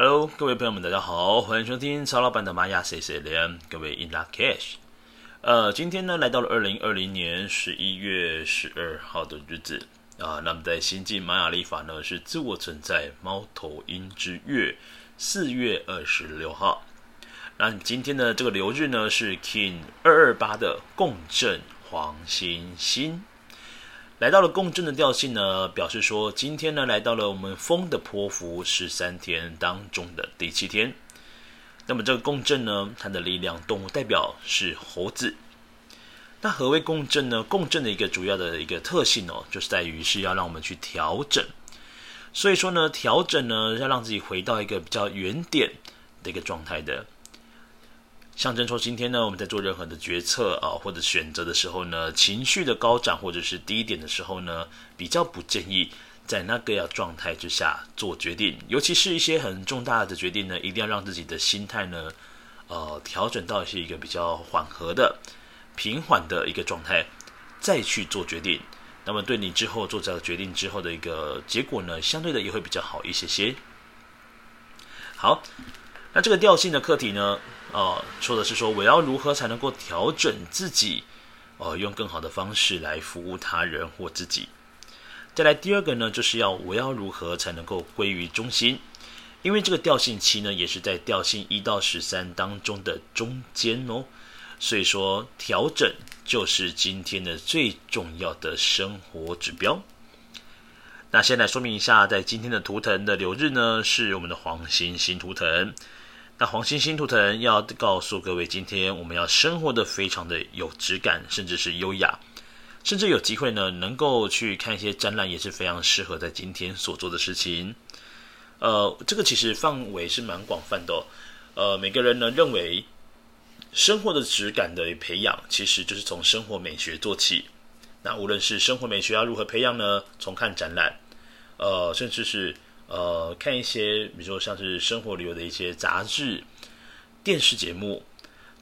Hello，各位朋友们，大家好，欢迎收听曹老板的玛雅 C C N，各位 In Lak'ech。呃，今天呢，来到了二零二零年十一月十二号的日子啊。那么在新晋玛雅历法呢，是自我存在猫头鹰之月四月二十六号。那今天的这个流日呢，是 King 二二八的共振黄星星。来到了共振的调性呢，表示说今天呢，来到了我们风的波幅十三天当中的第七天。那么这个共振呢，它的力量动物代表是猴子。那何为共振呢？共振的一个主要的一个特性哦，就是在于是要让我们去调整。所以说呢，调整呢，要让自己回到一个比较原点的一个状态的。象征说，今天呢，我们在做任何的决策啊，或者选择的时候呢，情绪的高涨或者是低点的时候呢，比较不建议在那个要状态之下做决定，尤其是一些很重大的决定呢，一定要让自己的心态呢，呃，调整到是一个比较缓和的、平缓的一个状态，再去做决定。那么，对你之后做这个决定之后的一个结果呢，相对的也会比较好一些些。好。那这个调性的课题呢，哦，说的是说我要如何才能够调整自己，哦，用更好的方式来服务他人或自己。再来第二个呢，就是要我要如何才能够归于中心，因为这个调性七呢，也是在调性一到十三当中的中间哦，所以说调整就是今天的最重要的生活指标。那先来说明一下，在今天的图腾的流日呢，是我们的黄星星图腾。那黄星星图腾要告诉各位，今天我们要生活的非常的有质感，甚至是优雅，甚至有机会呢，能够去看一些展览，也是非常适合在今天所做的事情。呃，这个其实范围是蛮广泛的。呃，每个人呢认为，生活的质感的培养，其实就是从生活美学做起。那无论是生活美学要如何培养呢？从看展览，呃，甚至是。呃，看一些，比如说像是生活旅游的一些杂志、电视节目，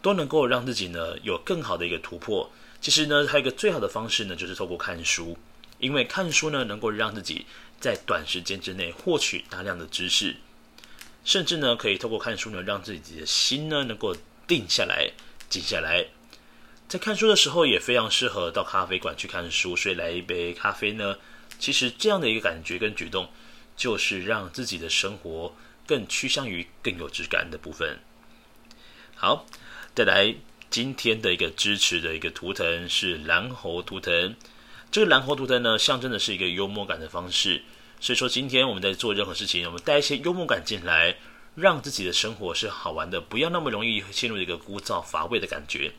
都能够让自己呢有更好的一个突破。其实呢，还有一个最好的方式呢，就是透过看书，因为看书呢能够让自己在短时间之内获取大量的知识，甚至呢可以透过看书呢让自己的心呢能够定下来、静下来。在看书的时候也非常适合到咖啡馆去看书，所以来一杯咖啡呢，其实这样的一个感觉跟举动。就是让自己的生活更趋向于更有质感的部分。好，再来今天的一个支持的一个图腾是蓝猴图腾。这个蓝猴图腾呢，象征的是一个幽默感的方式。所以说，今天我们在做任何事情，我们带一些幽默感进来，让自己的生活是好玩的，不要那么容易陷入一个枯燥乏味的感觉。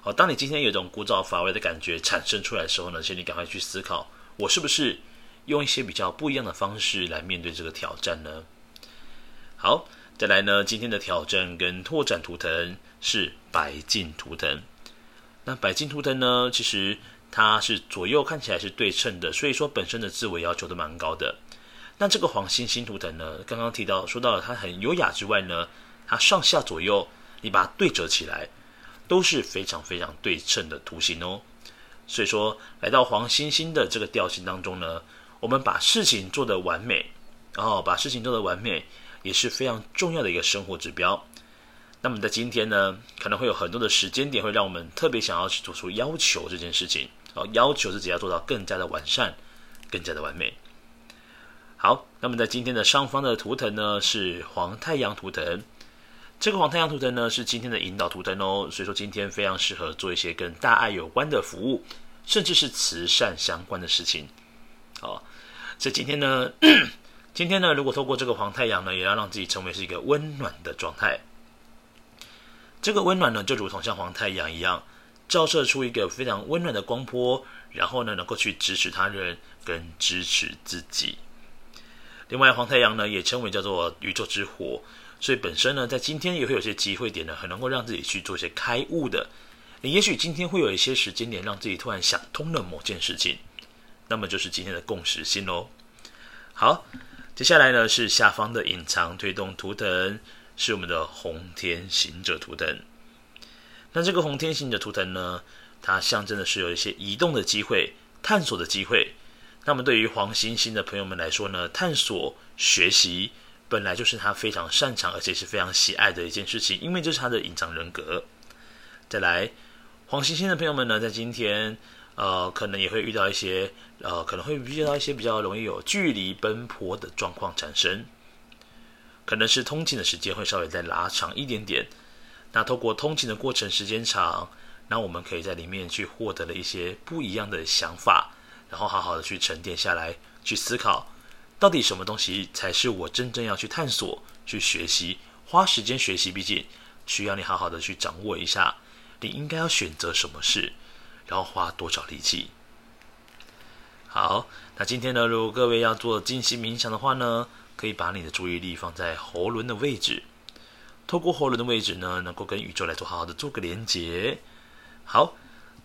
好，当你今天有一种枯燥乏味的感觉产生出来的时候呢，请你赶快去思考，我是不是？用一些比较不一样的方式来面对这个挑战呢？好，再来呢，今天的挑战跟拓展图腾是白镜图腾。那白镜图腾呢，其实它是左右看起来是对称的，所以说本身的自我要求都蛮高的。那这个黄星星图腾呢，刚刚提到说到了它很优雅之外呢，它上下左右你把它对折起来都是非常非常对称的图形哦。所以说来到黄星星的这个调性当中呢。我们把事情做得完美，然后把事情做得完美，也是非常重要的一个生活指标。那么在今天呢，可能会有很多的时间点会让我们特别想要去做出要求这件事情，哦，要求自己要做到更加的完善，更加的完美。好，那么在今天的上方的图腾呢，是黄太阳图腾，这个黄太阳图腾呢是今天的引导图腾哦，所以说今天非常适合做一些跟大爱有关的服务，甚至是慈善相关的事情。好。所以今天呢，今天呢，如果透过这个黄太阳呢，也要让自己成为是一个温暖的状态。这个温暖呢，就如同像黄太阳一样，照射出一个非常温暖的光波，然后呢，能够去支持他人跟支持自己。另外，黄太阳呢，也称为叫做宇宙之火，所以本身呢，在今天也会有些机会点呢，很能够让自己去做一些开悟的。你也许今天会有一些时间点，让自己突然想通了某件事情。那么就是今天的共识性喽。好，接下来呢是下方的隐藏推动图腾，是我们的红天行者图腾。那这个红天行者图腾呢，它象征的是有一些移动的机会、探索的机会。那么对于黄星星的朋友们来说呢，探索、学习本来就是他非常擅长而且是非常喜爱的一件事情，因为这是他的隐藏人格。再来，黄星星的朋友们呢，在今天呃，可能也会遇到一些呃，可能会遇到一些比较容易有距离奔波的状况产生，可能是通勤的时间会稍微再拉长一点点。那透过通勤的过程时间长，那我们可以在里面去获得了一些不一样的想法，然后好好的去沉淀下来，去思考。到底什么东西才是我真正要去探索、去学习、花时间学习？毕竟需要你好好的去掌握一下，你应该要选择什么事，然后花多少力气。好，那今天呢，如果各位要做静心冥想的话呢，可以把你的注意力放在喉轮的位置，透过喉轮的位置呢，能够跟宇宙来做好好的做个连接。好。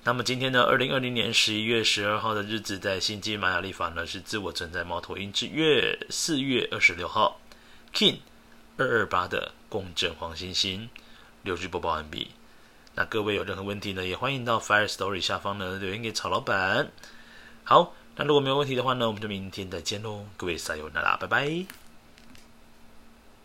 那么今天呢，二零二零年十一月十二号的日子，在星际玛雅历法呢是自我存在猫头鹰之月四月二十六号，King 二二八的共振黄星星，六句播报完毕。那各位有任何问题呢，也欢迎到 Fire Story 下方呢留言给曹老板。好，那如果没有问题的话呢，我们就明天再见喽，各位撒由那拉，拜拜。